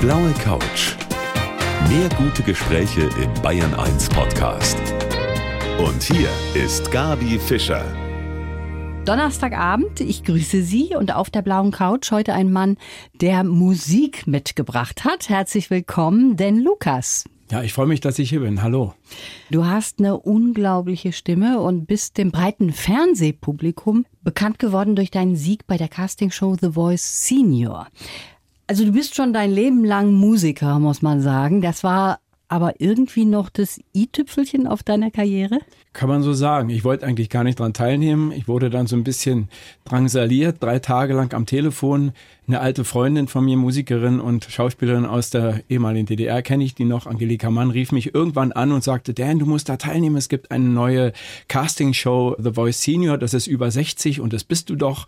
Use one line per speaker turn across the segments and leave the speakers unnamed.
blaue Couch. Mehr gute Gespräche im Bayern 1 Podcast. Und hier ist Gabi Fischer.
Donnerstagabend, ich grüße Sie und auf der blauen Couch heute ein Mann, der Musik mitgebracht hat. Herzlich willkommen, denn Lukas.
Ja, ich freue mich, dass ich hier bin. Hallo.
Du hast eine unglaubliche Stimme und bist dem breiten Fernsehpublikum bekannt geworden durch deinen Sieg bei der Castingshow The Voice Senior. Also du bist schon dein Leben lang Musiker, muss man sagen. Das war aber irgendwie noch das i-Tüpfelchen auf deiner Karriere?
Kann man so sagen. Ich wollte eigentlich gar nicht dran teilnehmen. Ich wurde dann so ein bisschen drangsaliert, drei Tage lang am Telefon. Eine alte Freundin von mir, Musikerin und Schauspielerin aus der ehemaligen DDR, kenne ich die noch, Angelika Mann, rief mich irgendwann an und sagte, Dan, du musst da teilnehmen. Es gibt eine neue Castingshow, The Voice Senior, das ist über 60 und das bist du doch.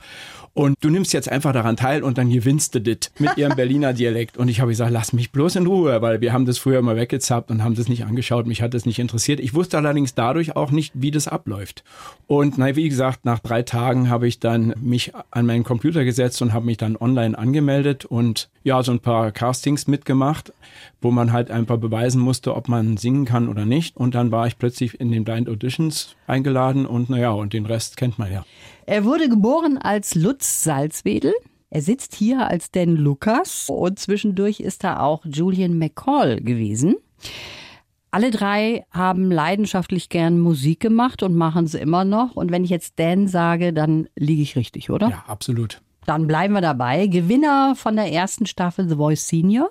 Und du nimmst jetzt einfach daran teil und dann gewinnst du das mit ihrem Berliner Dialekt. Und ich habe gesagt, lass mich bloß in Ruhe, weil wir haben das früher immer weggezappt und haben das nicht angeschaut. Mich hat das nicht interessiert. Ich wusste allerdings dadurch auch nicht, wie das abläuft. Und na, wie gesagt, nach drei Tagen habe ich dann mich an meinen Computer gesetzt und habe mich dann online angemeldet und ja, so ein paar Castings mitgemacht, wo man halt einfach beweisen musste, ob man singen kann oder nicht. Und dann war ich plötzlich in den Blind Auditions eingeladen und naja, und den Rest kennt man ja.
Er wurde geboren als Lutz Salzwedel. Er sitzt hier als Dan Lukas und zwischendurch ist er auch Julian McCall gewesen. Alle drei haben leidenschaftlich gern Musik gemacht und machen es immer noch. Und wenn ich jetzt Dan sage, dann liege ich richtig, oder?
Ja, absolut.
Dann bleiben wir dabei. Gewinner von der ersten Staffel The Voice Senior.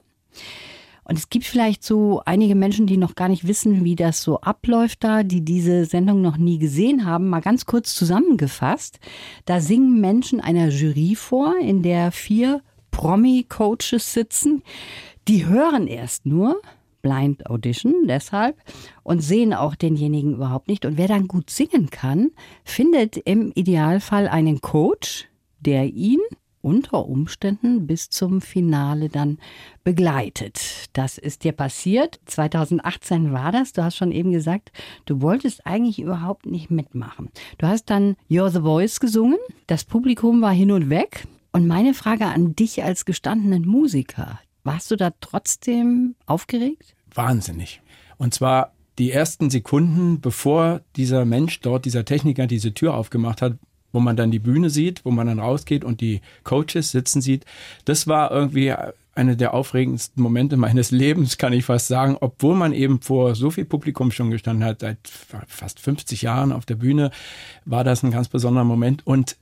Und es gibt vielleicht so einige Menschen, die noch gar nicht wissen, wie das so abläuft da, die diese Sendung noch nie gesehen haben. Mal ganz kurz zusammengefasst. Da singen Menschen einer Jury vor, in der vier Promi-Coaches sitzen. Die hören erst nur, Blind Audition deshalb und sehen auch denjenigen überhaupt nicht. Und wer dann gut singen kann, findet im Idealfall einen Coach, der ihn unter Umständen bis zum Finale dann begleitet. Das ist dir passiert. 2018 war das. Du hast schon eben gesagt, du wolltest eigentlich überhaupt nicht mitmachen. Du hast dann You're the Voice gesungen. Das Publikum war hin und weg. Und meine Frage an dich als gestandenen Musiker, warst du da trotzdem aufgeregt?
Wahnsinnig. Und zwar die ersten Sekunden, bevor dieser Mensch dort, dieser Techniker, diese Tür aufgemacht hat, wo man dann die Bühne sieht, wo man dann rausgeht und die Coaches sitzen sieht. Das war irgendwie eine der aufregendsten Momente meines Lebens, kann ich fast sagen, obwohl man eben vor so viel Publikum schon gestanden hat, seit fast 50 Jahren auf der Bühne, war das ein ganz besonderer Moment und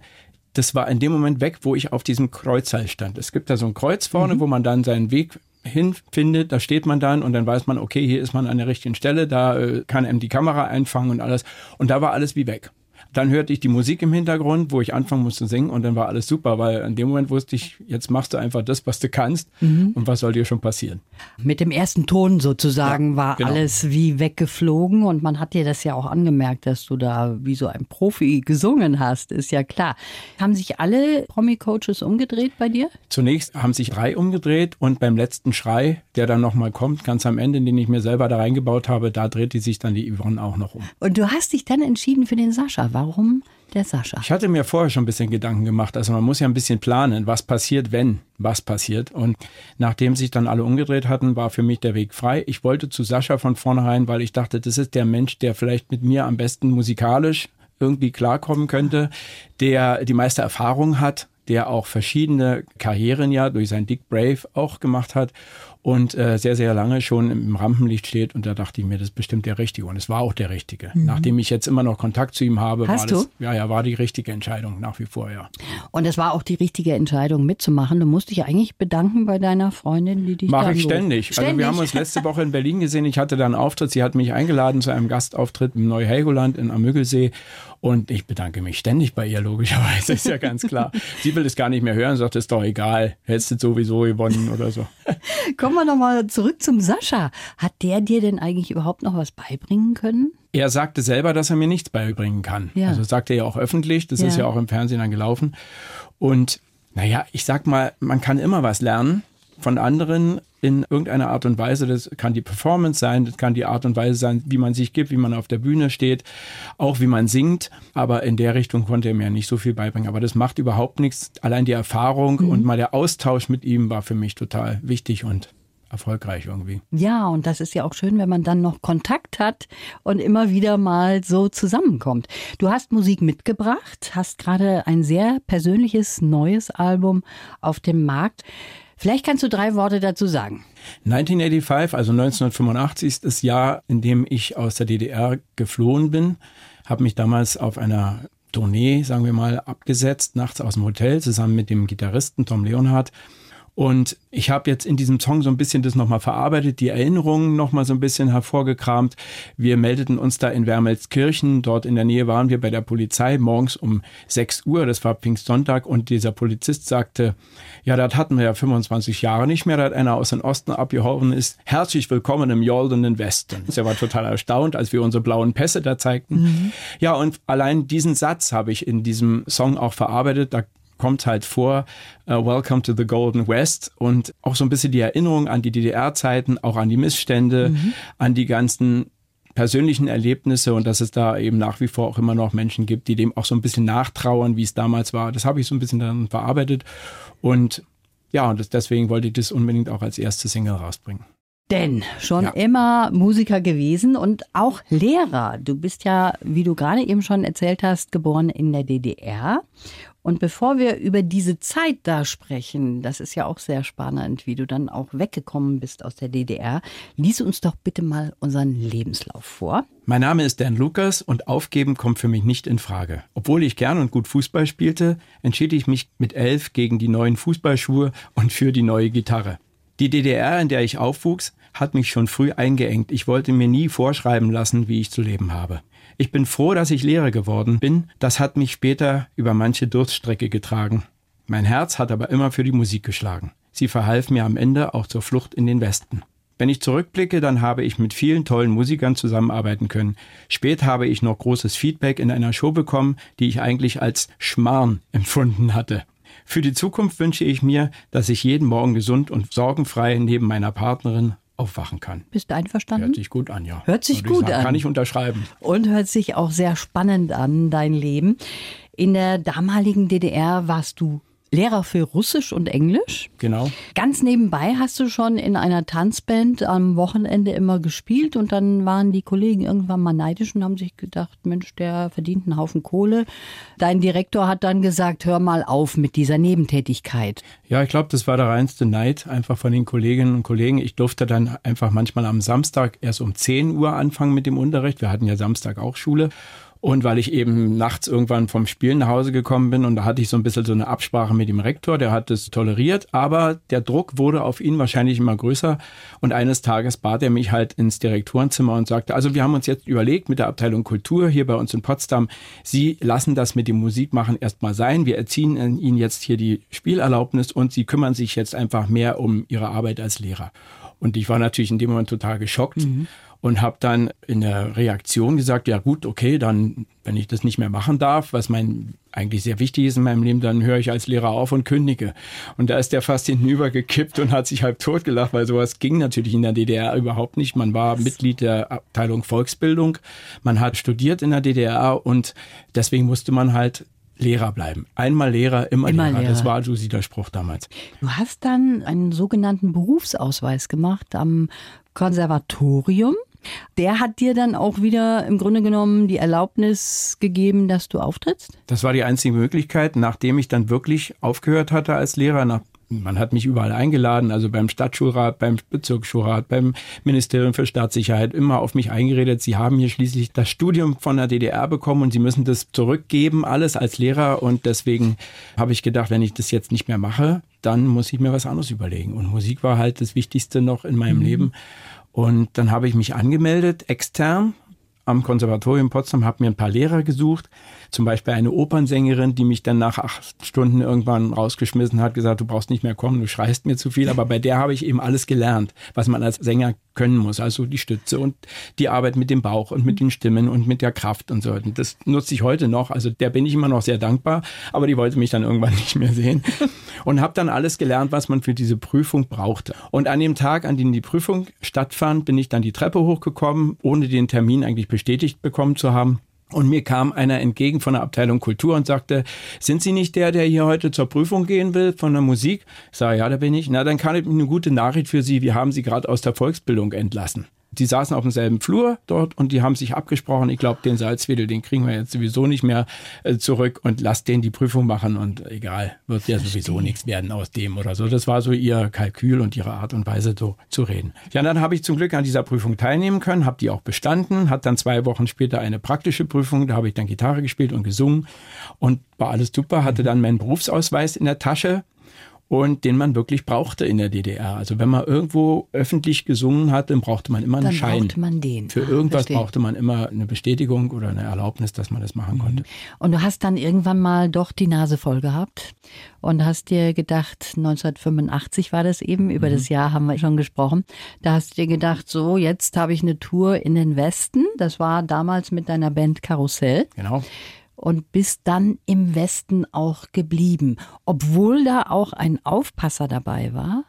das war in dem Moment weg, wo ich auf diesem Kreuzteil stand. Es gibt da so ein Kreuz vorne, mhm. wo man dann seinen Weg hinfindet, da steht man dann und dann weiß man, okay, hier ist man an der richtigen Stelle, da äh, kann einem die Kamera einfangen und alles. Und da war alles wie weg. Dann hörte ich die Musik im Hintergrund, wo ich anfangen musste zu singen und dann war alles super, weil in dem Moment wusste ich, jetzt machst du einfach das, was du kannst mhm. und was soll dir schon passieren.
Mit dem ersten Ton sozusagen ja, war genau. alles wie weggeflogen und man hat dir das ja auch angemerkt, dass du da wie so ein Profi gesungen hast, ist ja klar. Haben sich alle Promi-Coaches umgedreht bei dir?
Zunächst haben sich drei umgedreht und beim letzten Schrei, der dann nochmal kommt, ganz am Ende, den ich mir selber da reingebaut habe, da drehte sich dann die Yvonne auch noch um.
Und du hast dich dann entschieden für den Sascha. Warum der Sascha?
Ich hatte mir vorher schon ein bisschen Gedanken gemacht. Also man muss ja ein bisschen planen, was passiert, wenn was passiert. Und nachdem sich dann alle umgedreht hatten, war für mich der Weg frei. Ich wollte zu Sascha von vornherein, weil ich dachte, das ist der Mensch, der vielleicht mit mir am besten musikalisch irgendwie klarkommen könnte, der die meiste Erfahrung hat, der auch verschiedene Karrieren ja durch sein Dick Brave auch gemacht hat und äh, sehr, sehr lange schon im Rampenlicht steht. Und da dachte ich mir, das ist bestimmt der Richtige. Und es war auch der Richtige. Mhm. Nachdem ich jetzt immer noch Kontakt zu ihm habe,
Hast
war
das,
ja, ja, war die richtige Entscheidung nach wie vor, ja.
Und es war auch die richtige Entscheidung mitzumachen. Du musst dich eigentlich bedanken bei deiner Freundin, die dich
Mache ich ständig. ständig. Also wir haben uns letzte Woche in Berlin gesehen. Ich hatte da einen Auftritt. Sie hat mich eingeladen zu einem Gastauftritt im Neu-Helgoland in Amüggelsee. Und ich bedanke mich ständig bei ihr, logischerweise, ist ja ganz klar. Sie will es gar nicht mehr hören, sagt, ist doch egal, hättest du sowieso gewonnen oder so.
Kommen wir nochmal zurück zum Sascha. Hat der dir denn eigentlich überhaupt noch was beibringen können?
Er sagte selber, dass er mir nichts beibringen kann. Ja. Also sagte er ja auch öffentlich, das ja. ist ja auch im Fernsehen dann gelaufen. Und naja, ich sag mal, man kann immer was lernen von anderen in irgendeiner Art und Weise. Das kann die Performance sein, das kann die Art und Weise sein, wie man sich gibt, wie man auf der Bühne steht, auch wie man singt. Aber in der Richtung konnte er mir nicht so viel beibringen. Aber das macht überhaupt nichts. Allein die Erfahrung mhm. und mal der Austausch mit ihm war für mich total wichtig und erfolgreich irgendwie.
Ja, und das ist ja auch schön, wenn man dann noch Kontakt hat und immer wieder mal so zusammenkommt. Du hast Musik mitgebracht, hast gerade ein sehr persönliches neues Album auf dem Markt. Vielleicht kannst du drei Worte dazu sagen.
1985, also 1985 ist das Jahr, in dem ich aus der DDR geflohen bin, habe mich damals auf einer Tournee, sagen wir mal, abgesetzt, nachts aus dem Hotel zusammen mit dem Gitarristen Tom Leonhardt und ich habe jetzt in diesem Song so ein bisschen das nochmal verarbeitet, die Erinnerungen nochmal so ein bisschen hervorgekramt. Wir meldeten uns da in Wermelskirchen. Dort in der Nähe waren wir bei der Polizei morgens um 6 Uhr. Das war Pfingstsonntag. Und dieser Polizist sagte, ja, das hatten wir ja 25 Jahre nicht mehr, dass einer aus dem Osten abgehauen ist. Herzlich willkommen im joldenen Westen. Er war total erstaunt, als wir unsere blauen Pässe da zeigten. Mhm. Ja, und allein diesen Satz habe ich in diesem Song auch verarbeitet. Da kommt halt vor, uh, Welcome to the Golden West und auch so ein bisschen die Erinnerung an die DDR-Zeiten, auch an die Missstände, mhm. an die ganzen persönlichen Erlebnisse und dass es da eben nach wie vor auch immer noch Menschen gibt, die dem auch so ein bisschen nachtrauern, wie es damals war. Das habe ich so ein bisschen dann verarbeitet und ja, und das, deswegen wollte ich das unbedingt auch als erste Single rausbringen.
Denn schon ja. immer Musiker gewesen und auch Lehrer. Du bist ja, wie du gerade eben schon erzählt hast, geboren in der DDR und bevor wir über diese Zeit da sprechen, das ist ja auch sehr spannend, wie du dann auch weggekommen bist aus der DDR, lies uns doch bitte mal unseren Lebenslauf vor.
Mein Name ist Dan Lukas und aufgeben kommt für mich nicht in Frage. Obwohl ich gern und gut Fußball spielte, entschied ich mich mit elf gegen die neuen Fußballschuhe und für die neue Gitarre. Die DDR, in der ich aufwuchs, hat mich schon früh eingeengt. Ich wollte mir nie vorschreiben lassen, wie ich zu leben habe. Ich bin froh, dass ich Lehrer geworden bin. Das hat mich später über manche Durststrecke getragen. Mein Herz hat aber immer für die Musik geschlagen. Sie verhalf mir am Ende auch zur Flucht in den Westen. Wenn ich zurückblicke, dann habe ich mit vielen tollen Musikern zusammenarbeiten können. Spät habe ich noch großes Feedback in einer Show bekommen, die ich eigentlich als Schmarrn empfunden hatte. Für die Zukunft wünsche ich mir, dass ich jeden Morgen gesund und sorgenfrei neben meiner Partnerin aufwachen kann.
Bist du einverstanden?
Hört sich gut an, ja.
Hört sich gut sagen. an.
Kann ich unterschreiben.
Und hört sich auch sehr spannend an, dein Leben. In der damaligen DDR warst du Lehrer für Russisch und Englisch.
Genau.
Ganz nebenbei hast du schon in einer Tanzband am Wochenende immer gespielt und dann waren die Kollegen irgendwann mal neidisch und haben sich gedacht, Mensch, der verdient einen Haufen Kohle. Dein Direktor hat dann gesagt, hör mal auf mit dieser Nebentätigkeit.
Ja, ich glaube, das war der reinste Neid einfach von den Kolleginnen und Kollegen. Ich durfte dann einfach manchmal am Samstag erst um 10 Uhr anfangen mit dem Unterricht. Wir hatten ja Samstag auch Schule. Und weil ich eben nachts irgendwann vom Spielen nach Hause gekommen bin und da hatte ich so ein bisschen so eine Absprache mit dem Rektor, der hat es toleriert, aber der Druck wurde auf ihn wahrscheinlich immer größer und eines Tages bat er mich halt ins Direktorenzimmer und sagte, also wir haben uns jetzt überlegt mit der Abteilung Kultur hier bei uns in Potsdam, Sie lassen das mit dem Musikmachen erstmal sein, wir erziehen Ihnen jetzt hier die Spielerlaubnis und Sie kümmern sich jetzt einfach mehr um Ihre Arbeit als Lehrer. Und ich war natürlich in dem Moment total geschockt. Mhm und habe dann in der Reaktion gesagt, ja gut, okay, dann, wenn ich das nicht mehr machen darf, was mein eigentlich sehr wichtig ist in meinem Leben, dann höre ich als Lehrer auf und kündige. Und da ist der fast hinüber gekippt und hat sich halb tot gelacht, weil sowas ging natürlich in der DDR überhaupt nicht. Man war Mitglied der Abteilung Volksbildung, man hat studiert in der DDR und deswegen musste man halt Lehrer bleiben. Einmal Lehrer, immer, immer Lehrer. Lehrer. Das war so der Spruch damals.
Du hast dann einen sogenannten Berufsausweis gemacht am Konservatorium. Der hat dir dann auch wieder im Grunde genommen die Erlaubnis gegeben, dass du auftrittst?
Das war die einzige Möglichkeit, nachdem ich dann wirklich aufgehört hatte als Lehrer, nach man hat mich überall eingeladen, also beim Stadtschulrat, beim Bezirksschulrat, beim Ministerium für Staatssicherheit, immer auf mich eingeredet. Sie haben hier schließlich das Studium von der DDR bekommen und Sie müssen das zurückgeben, alles als Lehrer. Und deswegen habe ich gedacht, wenn ich das jetzt nicht mehr mache, dann muss ich mir was anderes überlegen. Und Musik war halt das Wichtigste noch in meinem mhm. Leben. Und dann habe ich mich angemeldet, extern, am Konservatorium Potsdam, habe mir ein paar Lehrer gesucht, zum Beispiel eine Opernsängerin, die mich dann nach acht Stunden irgendwann rausgeschmissen hat, gesagt, du brauchst nicht mehr kommen, du schreist mir zu viel. Aber bei der habe ich eben alles gelernt, was man als Sänger können muss. Also die Stütze und die Arbeit mit dem Bauch und mit den Stimmen und mit der Kraft und so. Und das nutze ich heute noch. Also der bin ich immer noch sehr dankbar, aber die wollte mich dann irgendwann nicht mehr sehen. Und habe dann alles gelernt, was man für diese Prüfung brauchte. Und an dem Tag, an dem die Prüfung stattfand, bin ich dann die Treppe hochgekommen, ohne den Termin eigentlich bestätigt bekommen zu haben Und mir kam einer entgegen von der Abteilung Kultur und sagte, sind Sie nicht der, der hier heute zur Prüfung gehen will von der Musik? Ich sage, ja, da bin ich. Na, dann kann ich eine gute Nachricht für Sie. Wir haben Sie gerade aus der Volksbildung entlassen. Die saßen auf demselben Flur dort und die haben sich abgesprochen, ich glaube, den Salzwedel, den kriegen wir jetzt sowieso nicht mehr äh, zurück und lasst den die Prüfung machen und egal, wird ja sowieso nichts werden aus dem oder so. Das war so ihr Kalkül und ihre Art und Weise so zu reden. Ja, dann habe ich zum Glück an dieser Prüfung teilnehmen können, habe die auch bestanden, hat dann zwei Wochen später eine praktische Prüfung, da habe ich dann Gitarre gespielt und gesungen und war alles super, hatte dann meinen Berufsausweis in der Tasche und den man wirklich brauchte in der DDR. Also wenn man irgendwo öffentlich gesungen hat, dann brauchte man immer einen
Dann
Schein.
brauchte man den.
Für irgendwas
verstehe.
brauchte man immer eine Bestätigung oder eine Erlaubnis, dass man das machen konnte.
Und du hast dann irgendwann mal doch die Nase voll gehabt und hast dir gedacht, 1985 war das eben, über das Jahr haben wir schon gesprochen, da hast du dir gedacht, so, jetzt habe ich eine Tour in den Westen. Das war damals mit deiner Band Karussell.
Genau.
Und bist dann im Westen auch geblieben, obwohl da auch ein Aufpasser dabei war,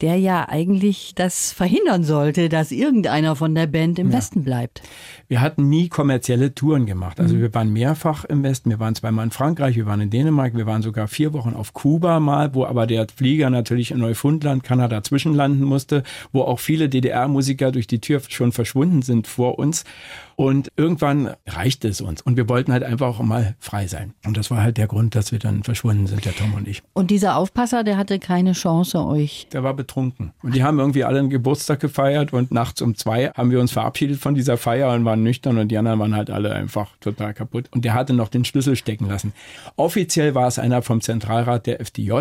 der ja eigentlich das verhindern sollte, dass irgendeiner von der Band im Westen bleibt.
Wir hatten nie kommerzielle Touren gemacht. Also wir waren mehrfach im Westen. Wir waren zweimal in Frankreich, wir waren in Dänemark, wir waren sogar vier Wochen auf Kuba mal, wo aber der Flieger natürlich in Neufundland, Kanada zwischenlanden musste, wo auch viele DDR-Musiker durch die Tür schon verschwunden sind vor uns. Und irgendwann reichte es uns. Und wir wollten halt einfach auch mal frei sein. Und das war halt der Grund, dass wir dann verschwunden sind, der Tom und ich.
Und dieser Aufpasser, der hatte keine Chance, euch.
Der war betrunken. Und die haben irgendwie alle einen Geburtstag gefeiert und nachts um zwei haben wir uns verabschiedet von dieser Feier und waren nüchtern und die anderen waren halt alle einfach total kaputt. Und der hatte noch den Schlüssel stecken lassen. Offiziell war es einer vom Zentralrat der FDJ,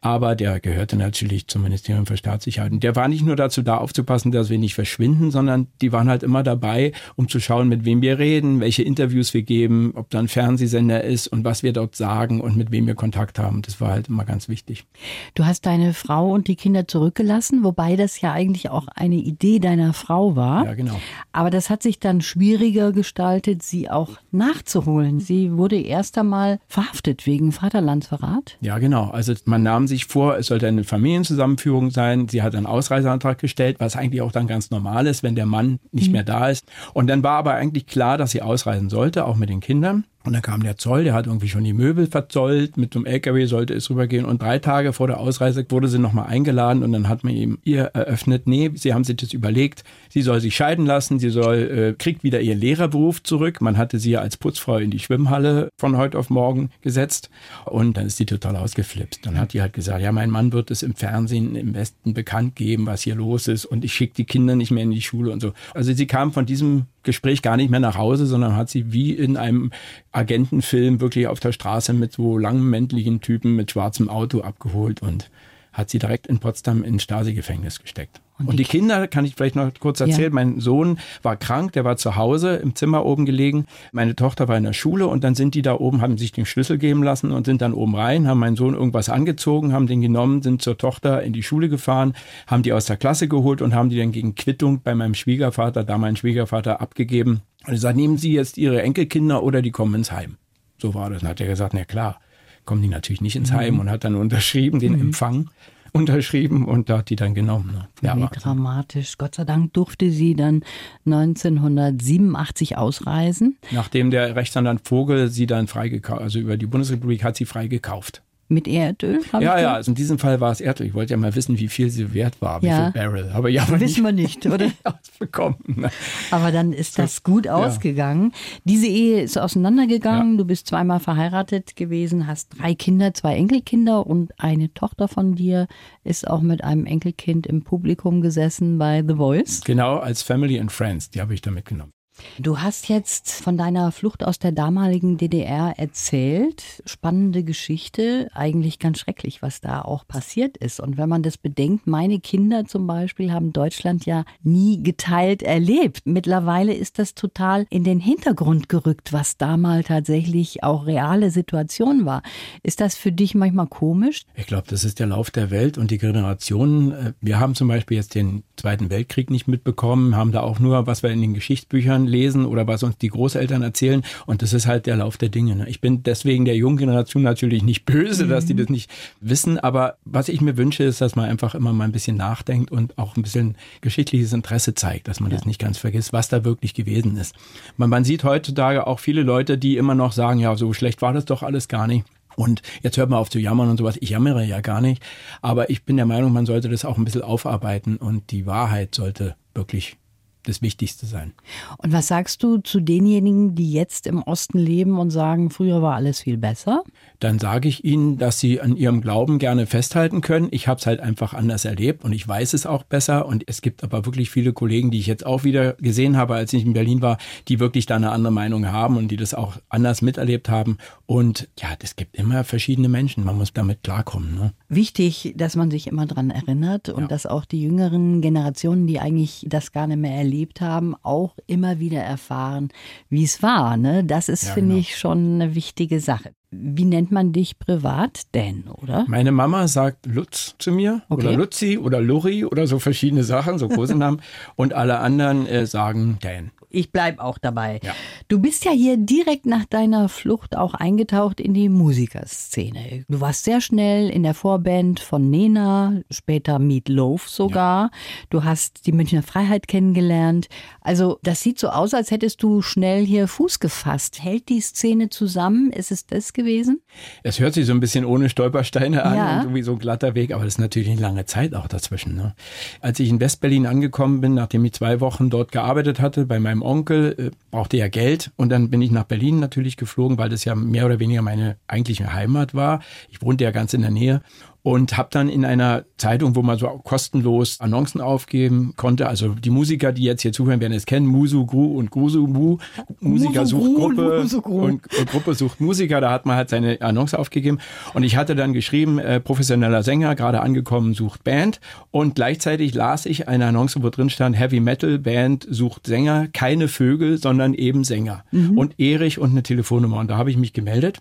aber der gehörte natürlich zum Ministerium für Staatssicherheit. Und der war nicht nur dazu da aufzupassen, dass wir nicht verschwinden, sondern die waren halt immer dabei, um zu schauen, mit wem wir reden, welche Interviews wir geben, ob da ein Fernsehsender ist und was wir dort sagen und mit wem wir Kontakt haben. Das war halt immer ganz wichtig.
Du hast deine Frau und die Kinder zurückgelassen, wobei das ja eigentlich auch eine Idee deiner Frau war.
Ja, genau.
Aber das hat sich dann schwieriger gestaltet, sie auch nachzuholen. Sie wurde erst einmal verhaftet wegen Vaterlandsverrat.
Ja, genau. Also man nahm sich vor, es sollte eine Familienzusammenführung sein. Sie hat einen Ausreiseantrag gestellt, was eigentlich auch dann ganz normal ist, wenn der Mann nicht mehr da ist. Und dann war aber eigentlich klar, dass sie ausreisen sollte, auch mit den Kindern. Und dann kam der Zoll, der hat irgendwie schon die Möbel verzollt, mit dem LKW sollte es rübergehen. Und drei Tage vor der Ausreise wurde sie nochmal eingeladen und dann hat man ihm ihr eröffnet, nee, sie haben sich das überlegt, sie soll sich scheiden lassen, sie soll, äh, kriegt wieder ihren Lehrerberuf zurück. Man hatte sie ja als Putzfrau in die Schwimmhalle von heute auf morgen gesetzt und dann ist sie total ausgeflipst. Dann hat die halt gesagt, ja, mein Mann wird es im Fernsehen im Westen bekannt geben, was hier los ist und ich schicke die Kinder nicht mehr in die Schule und so. Also sie kam von diesem Gespräch gar nicht mehr nach Hause, sondern hat sie wie in einem Agentenfilm wirklich auf der Straße mit so langmäntlichen Typen mit schwarzem Auto abgeholt und hat sie direkt in Potsdam in Stasi-Gefängnis gesteckt. Und, die Kinder, kann ich vielleicht noch kurz erzählen,
Ja.
mein Sohn war krank, der war zu Hause im Zimmer oben gelegen. Meine Tochter war in der Schule und dann sind die da oben, haben sich den Schlüssel geben lassen und sind dann oben rein, haben meinen Sohn irgendwas angezogen, haben den genommen, sind zur Tochter in die Schule gefahren, haben die aus der Klasse geholt und haben die dann gegen Quittung bei meinem Schwiegervater, da mein Schwiegervater, abgegeben. Und er sagt, nehmen Sie jetzt Ihre Enkelkinder oder die kommen ins Heim. So war das. Dann hat er gesagt, na klar, kommen die natürlich nicht ins Heim und hat dann unterschrieben, den Empfang unterschrieben und da hat die dann genommen. Ne?
Wie dramatisch. Gott sei Dank durfte sie dann 1987 ausreisen.
Nachdem der Rechtsanwalt Vogel sie dann freigekauft, also über die Bundesrepublik hat sie freigekauft.
Mit Erdöl?
Ja,
ich
ja, also in diesem Fall war es Erdöl. Ich wollte ja mal wissen, wie viel sie wert war, wie
Ja.
viel Barrel. Aber ja, aber.
Wissen wir nicht, oder?
nicht ausbekommen.
Aber dann ist das gut ausgegangen. Diese Ehe ist auseinandergegangen. Du bist zweimal verheiratet gewesen, hast drei Kinder, zwei Enkelkinder und eine Tochter von dir ist auch mit einem Enkelkind im Publikum gesessen bei The Voice.
Genau, als Family and Friends, die habe ich da mitgenommen.
Du hast jetzt von deiner Flucht aus der damaligen DDR erzählt. Spannende Geschichte, eigentlich ganz schrecklich, was da auch passiert ist. Und wenn man das bedenkt, meine Kinder zum Beispiel haben Deutschland ja nie geteilt erlebt. Mittlerweile ist das total in den Hintergrund gerückt, was damals tatsächlich auch reale Situation war. Ist das für dich manchmal komisch?
Ich glaube, das ist der Lauf der Welt und die Generationen. äh, Wir haben zum Beispiel jetzt den Zweiten Weltkrieg nicht mitbekommen, haben da auch nur, was wir in den Geschichtsbüchern lesen oder was uns die Großeltern erzählen. Und das ist halt der Lauf der Dinge. Ne? Ich bin deswegen der jungen Generation natürlich nicht böse, mhm. dass die das nicht wissen. Aber was ich mir wünsche, ist, dass man einfach immer mal ein bisschen nachdenkt und auch ein bisschen geschichtliches Interesse zeigt, dass man ja. das nicht ganz vergisst, was da wirklich gewesen ist. Man, man sieht heutzutage auch viele Leute, die immer noch sagen, ja, so schlecht war das doch alles gar nicht. Und jetzt hört man auf zu jammern und sowas. Ich jammere ja gar nicht. Aber ich bin der Meinung, man sollte das auch ein bisschen aufarbeiten und die Wahrheit sollte wirklich das Wichtigste sein.
Und was sagst du zu denjenigen, die jetzt im Osten leben und sagen, früher war alles viel besser?
Dann sage ich ihnen, dass sie an ihrem Glauben gerne festhalten können. Ich habe es halt einfach anders erlebt und ich weiß es auch besser. Und es gibt aber wirklich viele Kollegen, die ich jetzt auch wieder gesehen habe, als ich in Berlin war, die wirklich da eine andere Meinung haben und die das auch anders miterlebt haben. Und ja, es gibt immer verschiedene Menschen. Man muss damit klarkommen. Ne?
Wichtig, dass man sich immer dran erinnert und ja. dass auch die jüngeren Generationen, die eigentlich das gar nicht mehr erleben, erlebt haben, auch immer wieder erfahren, wie es war. Ne? Das ist, ja, finde genau. ich, schon eine wichtige Sache. Wie nennt man dich privat? Dan, oder?
Meine Mama sagt Lutz zu mir okay. oder Lutzi oder Luri oder so verschiedene Sachen, so große Namen. Und alle anderen äh, sagen Dan
ich bleibe auch dabei. Ja. Du bist ja hier direkt nach deiner Flucht auch eingetaucht in die Musikerszene. Du warst sehr schnell in der Vorband von Nena, später Meat Loaf sogar. Ja. Du hast die Münchner Freiheit kennengelernt. Also das sieht so aus, als hättest du schnell hier Fuß gefasst. Hält die Szene zusammen? Ist es das gewesen?
Es hört sich so ein bisschen ohne Stolpersteine an ja. und irgendwie so ein glatter Weg, aber das ist natürlich eine lange Zeit auch dazwischen. Ne? Als ich in Westberlin angekommen bin, nachdem ich zwei Wochen dort gearbeitet hatte bei meinem Onkel, äh, brauchte ja Geld und dann bin ich nach Berlin natürlich geflogen, weil das ja mehr oder weniger meine eigentliche Heimat war. Ich wohnte ja ganz in der Nähe und habe dann in einer Zeitung, wo man so kostenlos Annoncen aufgeben konnte, also die Musiker, die jetzt hier zuhören, werden es kennen, Musu Gru und Gusu Mu, Musiker sucht Gruppe und, und, Gruppe sucht Musiker, da hat man halt seine Annonce aufgegeben. Und ich hatte dann geschrieben, äh, professioneller Sänger, gerade angekommen, sucht Band. Und gleichzeitig las ich eine Annonce, wo drin stand, Heavy Metal Band sucht Sänger, keine Vögel, sondern eben Sänger. Mhm. und Erich und eine Telefonnummer. Und da habe ich mich gemeldet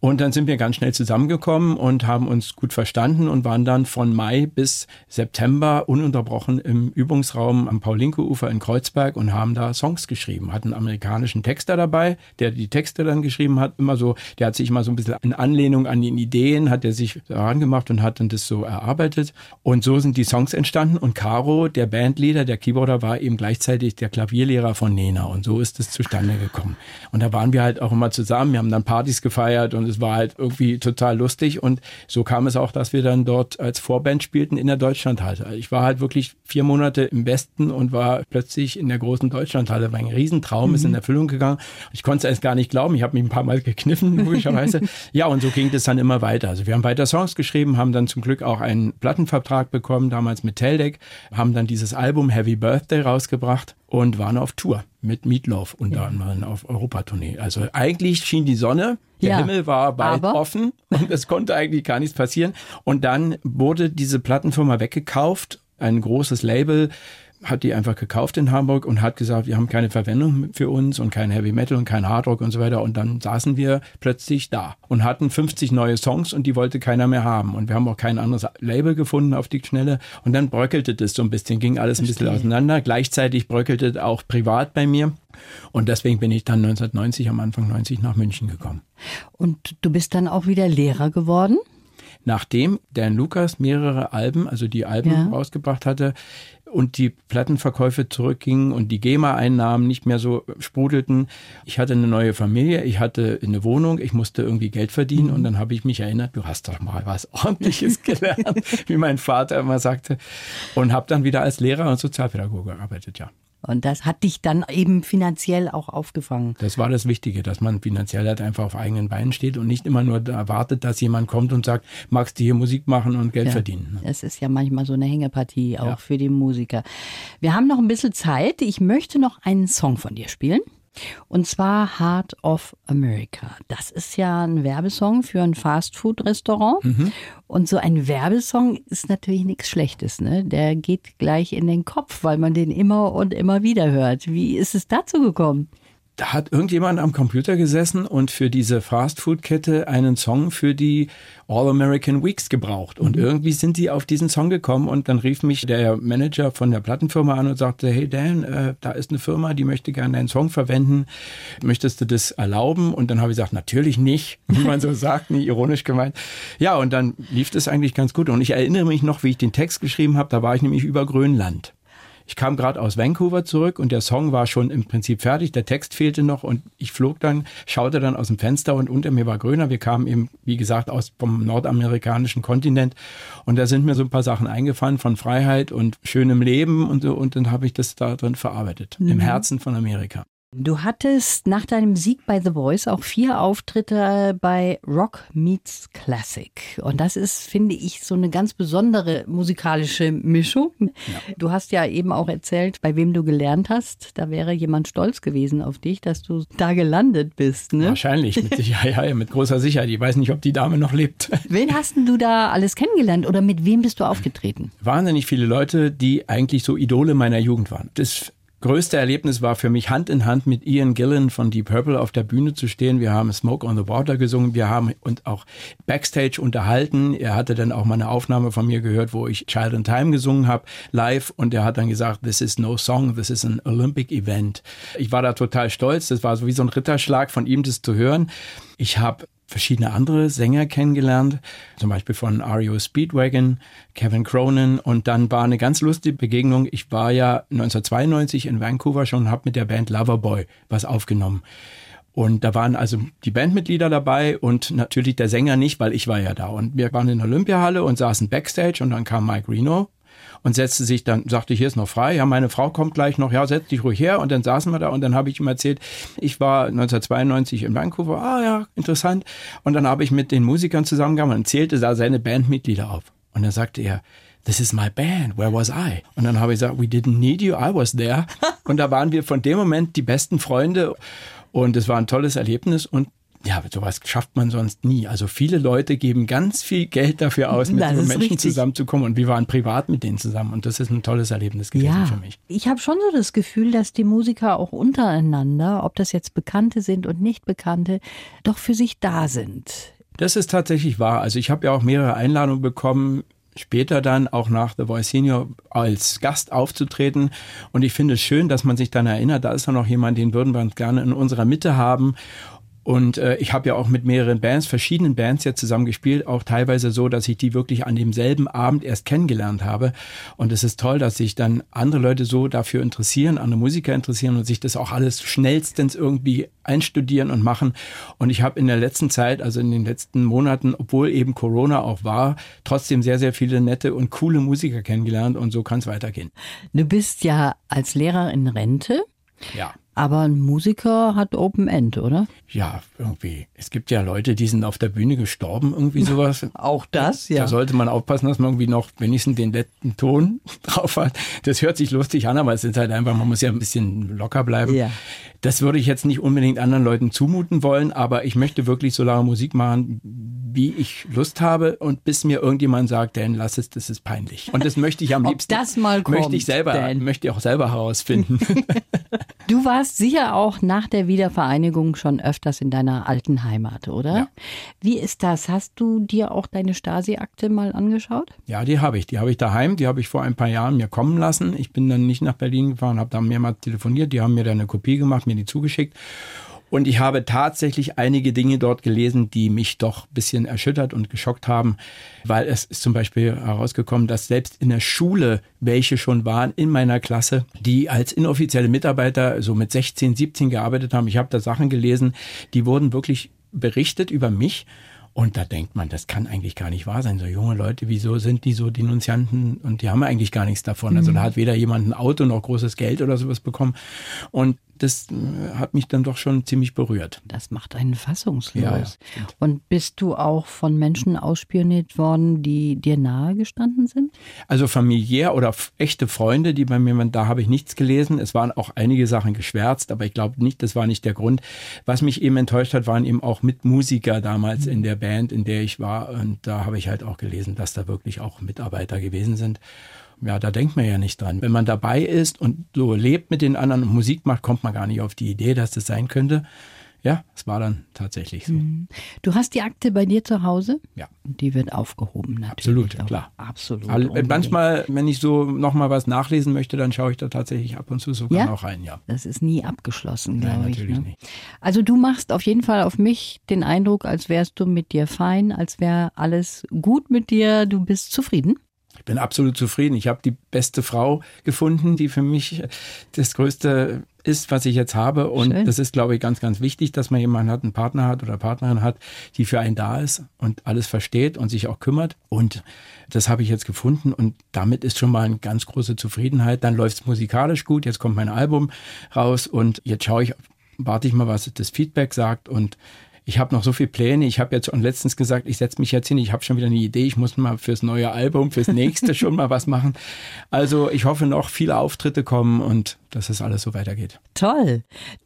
und dann sind wir ganz schnell zusammengekommen und haben uns gut verstanden und waren dann von Mai bis September ununterbrochen im Übungsraum am Paulinke-Ufer in Kreuzberg und haben da Songs geschrieben. Hatten einen amerikanischen Texter dabei, der die Texte dann geschrieben hat. Immer so, der hat sich immer so ein bisschen in Anlehnung an den Ideen, hat er sich daran gemacht und hat dann das so erarbeitet. Und so sind die Songs entstanden. Und Caro, der Bandleader, der Keyboarder, war eben gleichzeitig der Klavierlehrer von Nena. Und so ist es zustande gekommen. Und da waren wir halt auch immer zusammen. Wir haben dann Partys gefeiert gefeiert und es war halt irgendwie total lustig und so kam es auch, dass wir dann dort als Vorband spielten in der Deutschlandhalle. Ich war halt wirklich vier Monate im Westen und war plötzlich in der großen Deutschlandhalle. War ein Riesentraum, mhm. ist in mhm. Erfüllung gegangen. Ich konnte es erst gar nicht glauben. Ich habe mich ein paar Mal gekniffen, logischerweise. ja, und so ging es dann immer weiter. Also wir haben weiter Songs geschrieben, haben dann zum Glück auch einen Plattenvertrag bekommen, damals mit Teldec, haben dann dieses Album Heavy Birthday rausgebracht und waren auf Tour mit Meatloaf unter anderem auf Europatournee. Also eigentlich schien die Sonne, der ja, Himmel war bald offen und es konnte eigentlich gar nichts passieren. Und dann wurde diese Plattenfirma weggekauft, ein großes Label hat die einfach gekauft in Hamburg und hat gesagt, wir haben keine Verwendung für uns und kein Heavy Metal und kein Hard Rock und so weiter. Und dann saßen wir plötzlich da und hatten 50 neue Songs und die wollte keiner mehr haben. Und wir haben auch kein anderes Label gefunden auf die Schnelle. Und dann bröckelte das so ein bisschen, ging alles ein bisschen auseinander. Gleichzeitig bröckelte auch privat bei mir. Und deswegen bin ich dann 1990, am Anfang 90 nach München gekommen.
Und du bist dann auch wieder Lehrer geworden?
Nachdem Dan Lukas mehrere Alben, also die Alben ja. rausgebracht hatte, und die Plattenverkäufe zurückgingen und die GEMA-Einnahmen nicht mehr so sprudelten. Ich hatte eine neue Familie, ich hatte eine Wohnung, ich musste irgendwie Geld verdienen mhm. und dann habe ich mich erinnert, du hast doch mal was Ordentliches gelernt, wie mein Vater immer sagte, und habe dann wieder als Lehrer und Sozialpädagoge gearbeitet, ja.
Und das hat dich dann eben finanziell auch aufgefangen.
Das war das Wichtige, dass man finanziell halt einfach auf eigenen Beinen steht und nicht immer nur erwartet, dass jemand kommt und sagt, magst du hier Musik machen und Geld
ja,
verdienen.
Es ist ja manchmal so eine Hängepartie auch ja. für die Musiker. Wir haben noch ein bisschen Zeit. Ich möchte noch einen Song von dir spielen. Und zwar Heart of America. Das ist ja ein Werbesong für ein Fastfood-Restaurant. Mhm. Und so ein Werbesong ist natürlich nichts Schlechtes. Ne? Der geht gleich in den Kopf, weil man den immer und immer wieder hört. Wie ist es dazu gekommen?
Da hat irgendjemand am Computer gesessen und für diese Fastfood-Kette einen Song für die All-American Weeks gebraucht. Und mhm. irgendwie sind die auf diesen Song gekommen und dann rief mich der Manager von der Plattenfirma an und sagte, hey Dan, äh, da ist eine Firma, die möchte gerne deinen Song verwenden. Möchtest du das erlauben? Und dann habe ich gesagt, natürlich nicht, wie man so sagt, nie ironisch gemeint. Ja, und dann lief das eigentlich ganz gut. Und ich erinnere mich noch, wie ich den Text geschrieben habe, da war ich nämlich über Grönland. Ich kam gerade aus Vancouver zurück und der Song war schon im Prinzip fertig, der Text fehlte noch und ich flog dann, schaute dann aus dem Fenster und unter mir war grüner. Wir kamen eben, wie gesagt, aus vom nordamerikanischen Kontinent und da sind mir so ein paar Sachen eingefallen von Freiheit und schönem Leben und so und dann habe ich das da drin verarbeitet, mhm. im Herzen von Amerika.
Du hattest nach deinem Sieg bei The Voice auch vier Auftritte bei Rock Meets Classic. Und das ist, finde ich, so eine ganz besondere musikalische Mischung. Ja. Du hast ja eben auch erzählt, bei wem du gelernt hast. Da wäre jemand stolz gewesen auf dich, dass du da gelandet bist. Ne?
Wahrscheinlich, mit Sicherheit, ja, mit großer Sicherheit. Ich weiß nicht, ob die Dame noch lebt.
Wen hast du da alles kennengelernt oder mit wem bist du aufgetreten?
Wahnsinnig viele Leute, die eigentlich so Idole meiner Jugend waren. Das größte Erlebnis war für mich Hand in Hand mit Ian Gillan von Deep Purple auf der Bühne zu stehen. Wir haben Smoke on the Water gesungen. Wir haben uns auch Backstage unterhalten. Er hatte dann auch mal eine Aufnahme von mir gehört, wo ich Child in Time gesungen habe, live. Und er hat dann gesagt, this is no song, this is an Olympic event. Ich war da total stolz. Das war so wie so ein Ritterschlag von ihm, das zu hören. Ich habe verschiedene andere Sänger kennengelernt, zum Beispiel von REO Speedwagon, Kevin Cronin und dann war eine ganz lustige Begegnung. Ich war ja 1992 in Vancouver schon und habe mit der Band Loverboy was aufgenommen. Und da waren also die Bandmitglieder dabei und natürlich der Sänger nicht, weil ich war ja da. Und wir waren in der Olympiahalle und saßen Backstage und dann kam Mike Reno und setzte sich dann, sagte, hier ist noch frei, ja, meine Frau kommt gleich noch, ja, setz dich ruhig her. Und dann saßen wir da und dann habe ich ihm erzählt, ich war 1992 in Vancouver, ah ja, interessant. Und dann habe ich mit den Musikern zusammengearbeitet und zählte da seine Bandmitglieder auf. Und dann sagte er, This is my band, where was I? Und dann habe ich gesagt, we didn't need you, I was there. Und da waren wir von dem Moment die besten Freunde. Und es war ein tolles Erlebnis und ja, sowas schafft man sonst nie. Also viele Leute geben ganz viel Geld dafür aus, mit so Menschen richtig. zusammenzukommen. Und wir waren privat mit denen zusammen. Und das ist ein tolles Erlebnis gewesen ja. für mich.
Ich habe schon so das Gefühl, dass die Musiker auch untereinander, ob das jetzt Bekannte sind und nicht Bekannte, doch für sich da sind.
Das ist tatsächlich wahr. Also ich habe ja auch mehrere Einladungen bekommen, später dann auch nach The Voice Senior als Gast aufzutreten. Und ich finde es schön, dass man sich dann erinnert, da ist ja noch jemand, den würden wir uns gerne in unserer Mitte haben. Und äh, ich habe ja auch mit mehreren Bands, verschiedenen Bands ja zusammen gespielt, auch teilweise so, dass ich die wirklich an demselben Abend erst kennengelernt habe. Und es ist toll, dass sich dann andere Leute so dafür interessieren, andere Musiker interessieren und sich das auch alles schnellstens irgendwie einstudieren und machen. Und ich habe in der letzten Zeit, also in den letzten Monaten, obwohl eben Corona auch war, trotzdem sehr, sehr viele nette und coole Musiker kennengelernt und so kann es weitergehen.
Du bist ja als Lehrer in Rente.
Ja.
Aber ein Musiker hat Open End, oder?
Ja, irgendwie. Es gibt ja Leute, die sind auf der Bühne gestorben, irgendwie sowas.
Auch das, ja.
Da sollte man aufpassen, dass man irgendwie noch wenigstens den letzten Ton drauf hat. Das hört sich lustig an, aber es ist halt einfach, man muss ja ein bisschen locker bleiben. Ja. Das würde ich jetzt nicht unbedingt anderen Leuten zumuten wollen, aber ich möchte wirklich so lange Musik machen, wie ich Lust habe und bis mir irgendjemand sagt, Dan, lass es, das ist peinlich. Und das möchte ich am
Ob
liebsten.
das mal kommt,
möchte ich selber, Dan. möchte ich auch selber herausfinden.
du warst sicher auch nach der Wiedervereinigung schon öfters in deiner alten Heimat, oder? Ja. Wie ist das? Hast du dir auch deine Stasi-Akte mal angeschaut?
Ja, die habe ich. Die habe ich daheim. Die habe ich vor ein paar Jahren mir kommen lassen. Ich bin dann nicht nach Berlin gefahren, habe da mehrmals telefoniert. Die haben mir dann eine Kopie gemacht, mir die zugeschickt. Und ich habe tatsächlich einige Dinge dort gelesen, die mich doch ein bisschen erschüttert und geschockt haben, weil es ist zum Beispiel herausgekommen, dass selbst in der Schule welche schon waren in meiner Klasse, die als inoffizielle Mitarbeiter so mit 16, 17 gearbeitet haben. Ich habe da Sachen gelesen, die wurden wirklich berichtet über mich. Und da denkt man, das kann eigentlich gar nicht wahr sein. So junge Leute, wieso sind die so Denunzianten und die haben eigentlich gar nichts davon. Also da mhm. hat weder jemand ein Auto noch großes Geld oder sowas bekommen. Und das äh, hat mich dann doch schon ziemlich berührt.
Das macht einen fassungslos. Ja, ja, und bist du auch von Menschen ausspioniert worden, die dir nahe gestanden sind?
Also familiär oder echte Freunde, die bei mir waren, da habe ich nichts gelesen. Es waren auch einige Sachen geschwärzt, aber ich glaube nicht, das war nicht der Grund. Was mich eben enttäuscht hat, waren eben auch Mitmusiker damals in der Band, in der ich war. Und da habe ich halt auch gelesen, dass da wirklich auch Mitarbeiter gewesen sind. Ja, da denkt man ja nicht dran. Wenn man dabei ist und so lebt mit den anderen und Musik macht, kommt man gar nicht auf die Idee, dass das sein könnte. Ja, es war dann tatsächlich so. Mhm.
Du hast die Akte bei dir zu Hause?
Ja.
Die wird aufgehoben, natürlich.
Absolut, klar.
Absolut.
All, manchmal, wenn ich so nochmal was nachlesen möchte, dann schaue ich da tatsächlich ab und zu sogar ja? noch rein, ja.
Das ist nie abgeschlossen,
glaube
ich.
Natürlich ne? nicht.
Also du machst auf jeden Fall auf mich den Eindruck, als wärst du mit dir fein, als wäre alles gut mit dir, du bist zufrieden.
Ich bin absolut zufrieden. Ich habe die beste Frau gefunden, die für mich das größte ist, was ich jetzt habe. Und Schön. das ist, glaube ich, ganz, ganz wichtig, dass man jemanden hat, einen Partner hat oder Partnerin hat, die für einen da ist und alles versteht und sich auch kümmert. Und das habe ich jetzt gefunden und damit ist schon mal eine ganz große Zufriedenheit. Dann läuft es musikalisch gut. Jetzt kommt mein Album raus und jetzt schaue ich, warte ich mal, was das Feedback sagt und ich habe noch so viele Pläne. Ich habe jetzt schon letztens gesagt, ich setze mich jetzt hin, ich habe schon wieder eine Idee, ich muss mal fürs neue Album, fürs nächste schon mal was machen. Also ich hoffe noch viele Auftritte kommen und dass es alles so weitergeht.
Toll.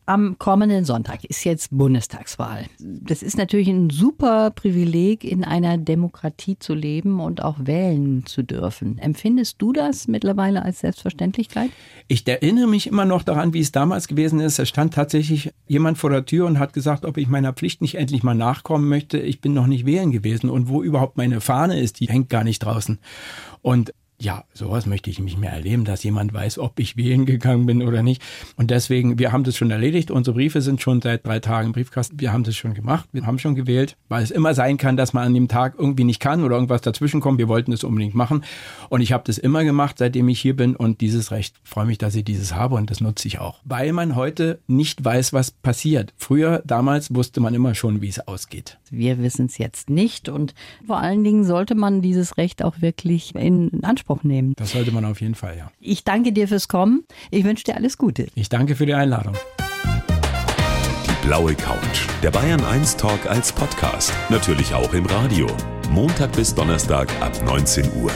Am kommenden Sonntag ist jetzt Bundestagswahl. Das ist natürlich ein super Privileg, in einer Demokratie zu leben und auch wählen zu dürfen. Empfindest du das mittlerweile als Selbstverständlichkeit?
Ich erinnere mich immer noch daran, wie es damals gewesen ist. Es stand tatsächlich jemand vor der Tür und hat gesagt, ob ich meiner Pflicht nicht endlich mal nachkommen möchte. Ich bin noch nicht wählen gewesen und wo überhaupt meine Fahne ist, die hängt gar nicht draußen. Und ja, sowas möchte ich nicht mehr erleben, dass jemand weiß, ob ich wählen gegangen bin oder nicht. Und deswegen, wir haben das schon erledigt. Unsere Briefe sind schon seit drei Tagen im Briefkasten. Wir haben das schon gemacht. Wir haben schon gewählt, weil es immer sein kann, dass man an dem Tag irgendwie nicht kann oder irgendwas dazwischen kommt. Wir wollten das unbedingt machen. Und ich habe das immer gemacht, seitdem ich hier bin. Und dieses Recht, freue mich, dass ich dieses habe und das nutze ich auch. Weil man heute nicht weiß, was passiert. Früher, damals wusste man immer schon, wie es ausgeht.
Wir wissen es jetzt nicht. Und vor allen Dingen sollte man dieses Recht auch wirklich in Anspruch Anspruch nehmen.
Das sollte man auf jeden Fall, ja.
Ich danke dir fürs Kommen. Ich wünsche dir alles Gute.
Ich danke für die Einladung.
Die blaue Couch. Der Bayern 1 Talk als Podcast. Natürlich auch im Radio. Montag bis Donnerstag ab 19 Uhr.